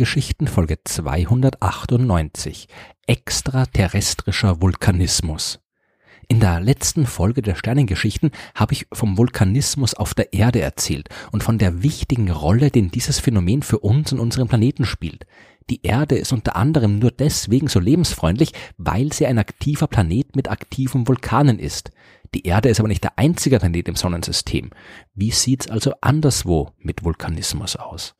Sternengeschichten Folge 298 Extraterrestrischer Vulkanismus. In der letzten Folge der Sternengeschichten habe ich vom Vulkanismus auf der Erde erzählt und von der wichtigen Rolle, den dieses Phänomen für uns und unseren Planeten spielt. Die Erde ist unter anderem nur deswegen so lebensfreundlich, weil sie ein aktiver Planet mit aktiven Vulkanen ist. Die Erde ist aber nicht der einzige Planet im Sonnensystem. Wie sieht's also anderswo mit Vulkanismus aus?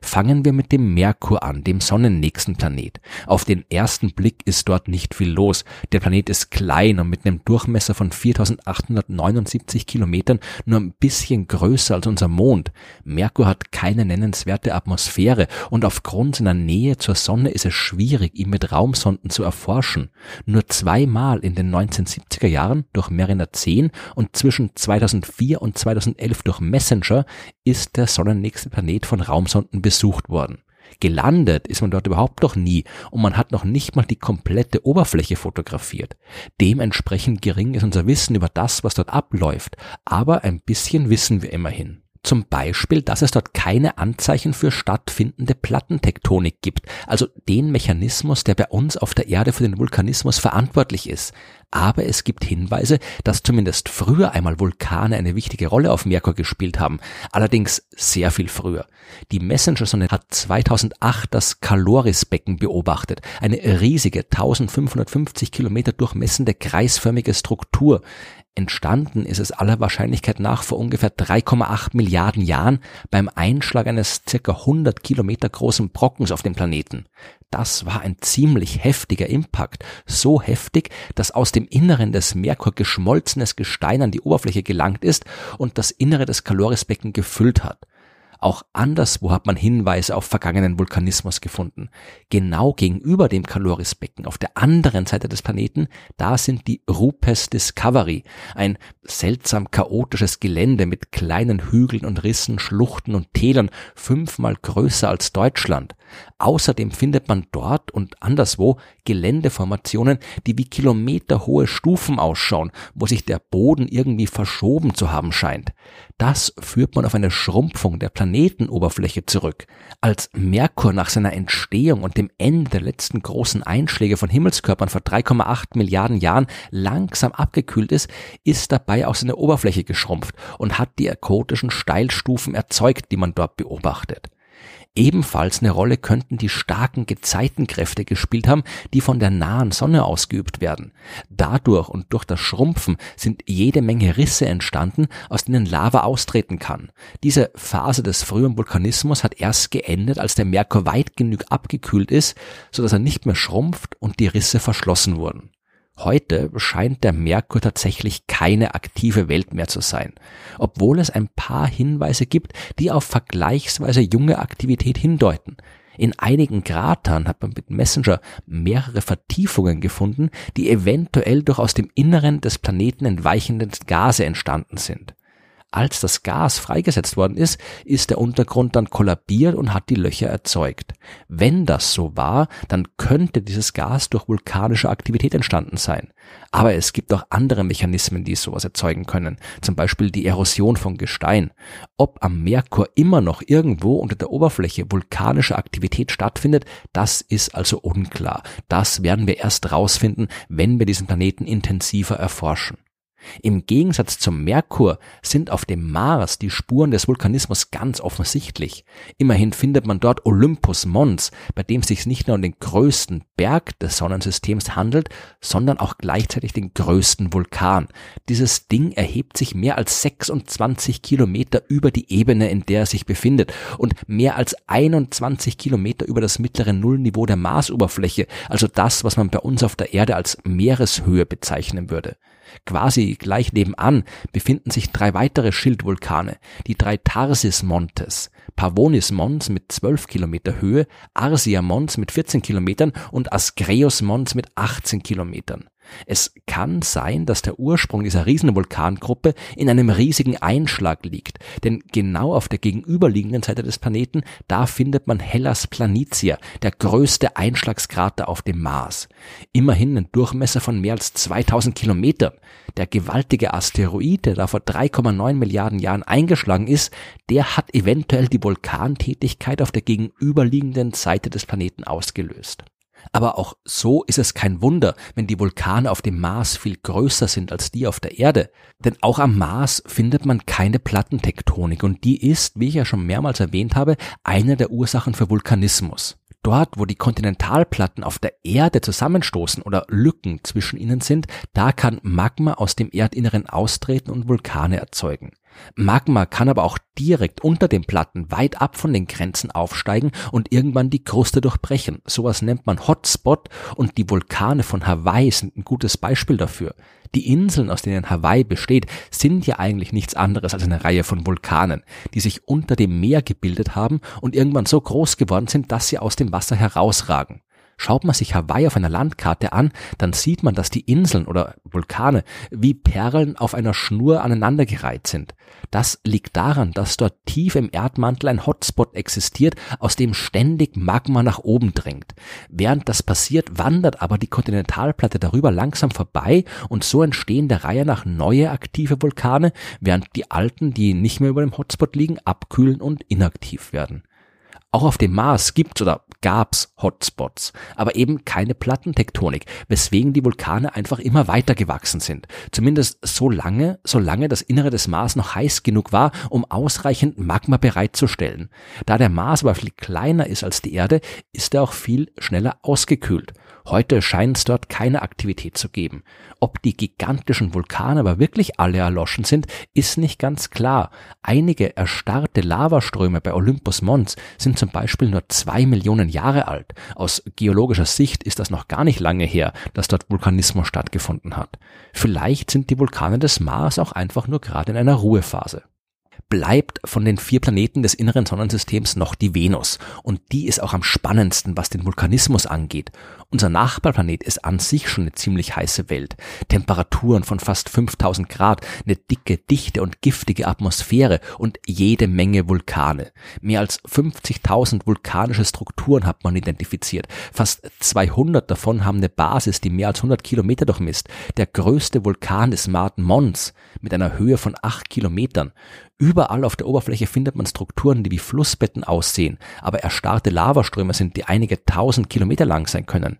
Fangen wir mit dem Merkur an, dem sonnennächsten Planet. Auf den ersten Blick ist dort nicht viel los. Der Planet ist klein und mit einem Durchmesser von 4879 Kilometern nur ein bisschen größer als unser Mond. Merkur hat keine nennenswerte Atmosphäre und aufgrund seiner Nähe zur Sonne ist es schwierig, ihn mit Raumsonden zu erforschen. Nur zweimal in den 1970er Jahren durch Mariner 10 und zwischen 2004 und 2011 durch Messenger ist der sonnennächste Planet von Raumsonden besucht worden. Gelandet ist man dort überhaupt noch nie und man hat noch nicht mal die komplette Oberfläche fotografiert. Dementsprechend gering ist unser Wissen über das, was dort abläuft, aber ein bisschen wissen wir immerhin. Zum Beispiel, dass es dort keine Anzeichen für stattfindende Plattentektonik gibt, also den Mechanismus, der bei uns auf der Erde für den Vulkanismus verantwortlich ist. Aber es gibt Hinweise, dass zumindest früher einmal Vulkane eine wichtige Rolle auf Merkur gespielt haben, allerdings sehr viel früher. Die Messenger-Sonde hat 2008 das Caloris-Becken beobachtet, eine riesige 1550 Kilometer durchmessende kreisförmige Struktur. Entstanden ist es aller Wahrscheinlichkeit nach vor ungefähr 3,8 Milliarden Jahren beim Einschlag eines circa 100 Kilometer großen Brockens auf dem Planeten. Das war ein ziemlich heftiger Impact, so heftig, dass aus dem Inneren des Merkur geschmolzenes Gestein an die Oberfläche gelangt ist und das Innere des Calorisbecken gefüllt hat. Auch anderswo hat man Hinweise auf vergangenen Vulkanismus gefunden. Genau gegenüber dem Calorisbecken, auf der anderen Seite des Planeten, da sind die Rupes Discovery, ein seltsam chaotisches Gelände mit kleinen Hügeln und Rissen, Schluchten und Tälern, fünfmal größer als Deutschland. Außerdem findet man dort und anderswo Geländeformationen, die wie kilometerhohe Stufen ausschauen, wo sich der Boden irgendwie verschoben zu haben scheint. Das führt man auf eine Schrumpfung der Planetenoberfläche zurück. Als Merkur nach seiner Entstehung und dem Ende der letzten großen Einschläge von Himmelskörpern vor 3,8 Milliarden Jahren langsam abgekühlt ist, ist dabei auch seine Oberfläche geschrumpft und hat die akotischen Steilstufen erzeugt, die man dort beobachtet. Ebenfalls eine Rolle könnten die starken Gezeitenkräfte gespielt haben, die von der nahen Sonne ausgeübt werden. Dadurch und durch das Schrumpfen sind jede Menge Risse entstanden, aus denen Lava austreten kann. Diese Phase des frühen Vulkanismus hat erst geendet, als der Merkur weit genug abgekühlt ist, so dass er nicht mehr schrumpft und die Risse verschlossen wurden. Heute scheint der Merkur tatsächlich keine aktive Welt mehr zu sein, obwohl es ein paar Hinweise gibt, die auf vergleichsweise junge Aktivität hindeuten. In einigen Kratern hat man mit Messenger mehrere Vertiefungen gefunden, die eventuell durch aus dem Inneren des Planeten entweichende Gase entstanden sind. Als das Gas freigesetzt worden ist, ist der Untergrund dann kollabiert und hat die Löcher erzeugt. Wenn das so war, dann könnte dieses Gas durch vulkanische Aktivität entstanden sein. Aber es gibt auch andere Mechanismen, die sowas erzeugen können, zum Beispiel die Erosion von Gestein. Ob am Merkur immer noch irgendwo unter der Oberfläche vulkanische Aktivität stattfindet, das ist also unklar. Das werden wir erst rausfinden, wenn wir diesen Planeten intensiver erforschen. Im Gegensatz zum Merkur sind auf dem Mars die Spuren des Vulkanismus ganz offensichtlich. Immerhin findet man dort Olympus Mons, bei dem es sich nicht nur um den größten Berg des Sonnensystems handelt, sondern auch gleichzeitig den größten Vulkan. Dieses Ding erhebt sich mehr als 26 Kilometer über die Ebene, in der es sich befindet und mehr als 21 Kilometer über das mittlere Nullniveau der Marsoberfläche, also das, was man bei uns auf der Erde als Meereshöhe bezeichnen würde. Quasi gleich nebenan befinden sich drei weitere Schildvulkane, die drei Tarsis Montes, Pavonis Mons mit 12 Kilometer Höhe, Arsia Mons mit 14 Kilometern und Ascreus Mons mit 18 Kilometern. Es kann sein, dass der Ursprung dieser Riesenvulkangruppe in einem riesigen Einschlag liegt, denn genau auf der gegenüberliegenden Seite des Planeten, da findet man Hellas Planitia, der größte Einschlagskrater auf dem Mars. Immerhin ein Durchmesser von mehr als 2000 Kilometern. Der gewaltige Asteroid, der da vor 3,9 Milliarden Jahren eingeschlagen ist, der hat eventuell die Vulkantätigkeit auf der gegenüberliegenden Seite des Planeten ausgelöst. Aber auch so ist es kein Wunder, wenn die Vulkane auf dem Mars viel größer sind als die auf der Erde. Denn auch am Mars findet man keine Plattentektonik und die ist, wie ich ja schon mehrmals erwähnt habe, eine der Ursachen für Vulkanismus. Dort, wo die Kontinentalplatten auf der Erde zusammenstoßen oder Lücken zwischen ihnen sind, da kann Magma aus dem Erdinneren austreten und Vulkane erzeugen. Magma kann aber auch direkt unter den Platten weit ab von den Grenzen aufsteigen und irgendwann die Kruste durchbrechen. Sowas nennt man Hotspot und die Vulkane von Hawaii sind ein gutes Beispiel dafür. Die Inseln, aus denen Hawaii besteht, sind ja eigentlich nichts anderes als eine Reihe von Vulkanen, die sich unter dem Meer gebildet haben und irgendwann so groß geworden sind, dass sie aus dem Wasser herausragen. Schaut man sich Hawaii auf einer Landkarte an, dann sieht man, dass die Inseln oder Vulkane wie Perlen auf einer Schnur aneinandergereiht sind. Das liegt daran, dass dort tief im Erdmantel ein Hotspot existiert, aus dem ständig Magma nach oben drängt. Während das passiert, wandert aber die Kontinentalplatte darüber langsam vorbei und so entstehen der Reihe nach neue aktive Vulkane, während die alten, die nicht mehr über dem Hotspot liegen, abkühlen und inaktiv werden. Auch auf dem Mars gibt's oder gab's Hotspots, aber eben keine Plattentektonik, weswegen die Vulkane einfach immer weiter gewachsen sind. Zumindest so lange, solange das Innere des Mars noch heiß genug war, um ausreichend Magma bereitzustellen. Da der Mars aber viel kleiner ist als die Erde, ist er auch viel schneller ausgekühlt. Heute scheint es dort keine Aktivität zu geben. Ob die gigantischen Vulkane aber wirklich alle erloschen sind, ist nicht ganz klar. Einige erstarrte Lavaströme bei Olympus Mons sind zum Beispiel nur zwei Millionen Jahre alt. Aus geologischer Sicht ist das noch gar nicht lange her, dass dort Vulkanismus stattgefunden hat. Vielleicht sind die Vulkane des Mars auch einfach nur gerade in einer Ruhephase bleibt von den vier Planeten des inneren Sonnensystems noch die Venus. Und die ist auch am spannendsten, was den Vulkanismus angeht. Unser Nachbarplanet ist an sich schon eine ziemlich heiße Welt. Temperaturen von fast 5000 Grad, eine dicke, dichte und giftige Atmosphäre und jede Menge Vulkane. Mehr als 50.000 vulkanische Strukturen hat man identifiziert. Fast 200 davon haben eine Basis, die mehr als 100 Kilometer durchmisst. Der größte Vulkan ist Martin Mons mit einer Höhe von 8 Kilometern. Überall auf der Oberfläche findet man Strukturen, die wie Flussbetten aussehen, aber erstarrte Lavaströme sind, die einige tausend Kilometer lang sein können.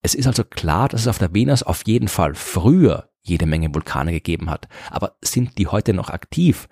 Es ist also klar, dass es auf der Venus auf jeden Fall früher jede Menge Vulkane gegeben hat. Aber sind die heute noch aktiv?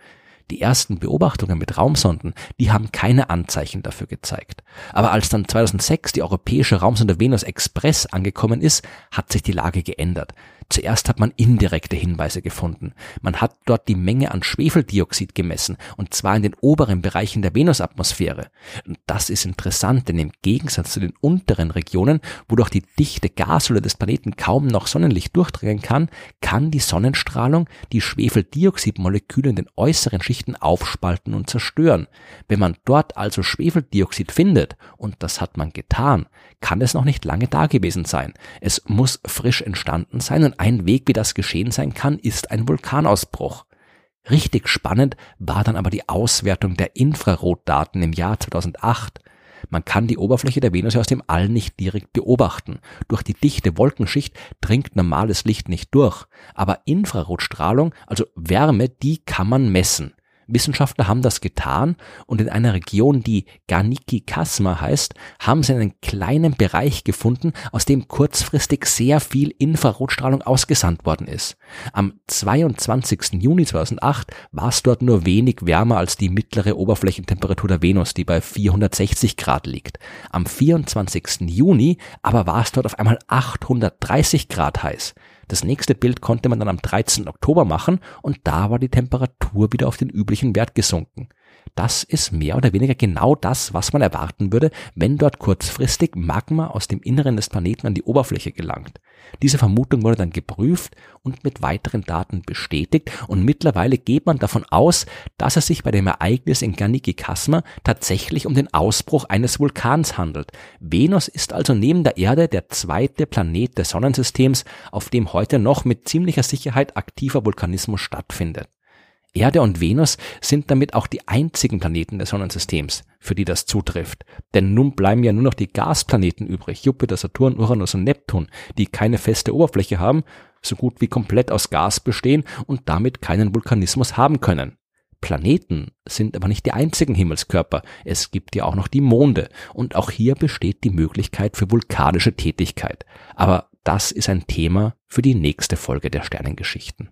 Die ersten Beobachtungen mit Raumsonden, die haben keine Anzeichen dafür gezeigt. Aber als dann 2006 die europäische Raumsonde Venus Express angekommen ist, hat sich die Lage geändert. Zuerst hat man indirekte Hinweise gefunden. Man hat dort die Menge an Schwefeldioxid gemessen, und zwar in den oberen Bereichen der Venusatmosphäre. Und das ist interessant, denn im Gegensatz zu den unteren Regionen, wo durch die dichte Gashülle des Planeten kaum noch Sonnenlicht durchdringen kann, kann die Sonnenstrahlung die Schwefeldioxidmoleküle in den äußeren Schichten aufspalten und zerstören. Wenn man dort also Schwefeldioxid findet, und das hat man getan, kann es noch nicht lange da gewesen sein. Es muss frisch entstanden sein und ein Weg, wie das geschehen sein kann, ist ein Vulkanausbruch. Richtig spannend war dann aber die Auswertung der Infrarotdaten im Jahr 2008. Man kann die Oberfläche der Venus aus dem All nicht direkt beobachten. Durch die dichte Wolkenschicht dringt normales Licht nicht durch. Aber Infrarotstrahlung, also Wärme, die kann man messen. Wissenschaftler haben das getan und in einer Region, die Garniki Kasma heißt, haben sie einen kleinen Bereich gefunden, aus dem kurzfristig sehr viel Infrarotstrahlung ausgesandt worden ist. Am 22. Juni 2008 war es dort nur wenig wärmer als die mittlere Oberflächentemperatur der Venus, die bei 460 Grad liegt. Am 24. Juni aber war es dort auf einmal 830 Grad heiß. Das nächste Bild konnte man dann am 13. Oktober machen und da war die Temperatur wieder auf den üblichen Wert gesunken. Das ist mehr oder weniger genau das, was man erwarten würde, wenn dort kurzfristig Magma aus dem Inneren des Planeten an die Oberfläche gelangt. Diese Vermutung wurde dann geprüft und mit weiteren Daten bestätigt und mittlerweile geht man davon aus, dass es sich bei dem Ereignis in Ganiki Kasma tatsächlich um den Ausbruch eines Vulkans handelt. Venus ist also neben der Erde der zweite Planet des Sonnensystems, auf dem heute noch mit ziemlicher Sicherheit aktiver Vulkanismus stattfindet. Erde und Venus sind damit auch die einzigen Planeten des Sonnensystems, für die das zutrifft. Denn nun bleiben ja nur noch die Gasplaneten übrig, Jupiter, Saturn, Uranus und Neptun, die keine feste Oberfläche haben, so gut wie komplett aus Gas bestehen und damit keinen Vulkanismus haben können. Planeten sind aber nicht die einzigen Himmelskörper. Es gibt ja auch noch die Monde und auch hier besteht die Möglichkeit für vulkanische Tätigkeit. Aber das ist ein Thema für die nächste Folge der Sternengeschichten.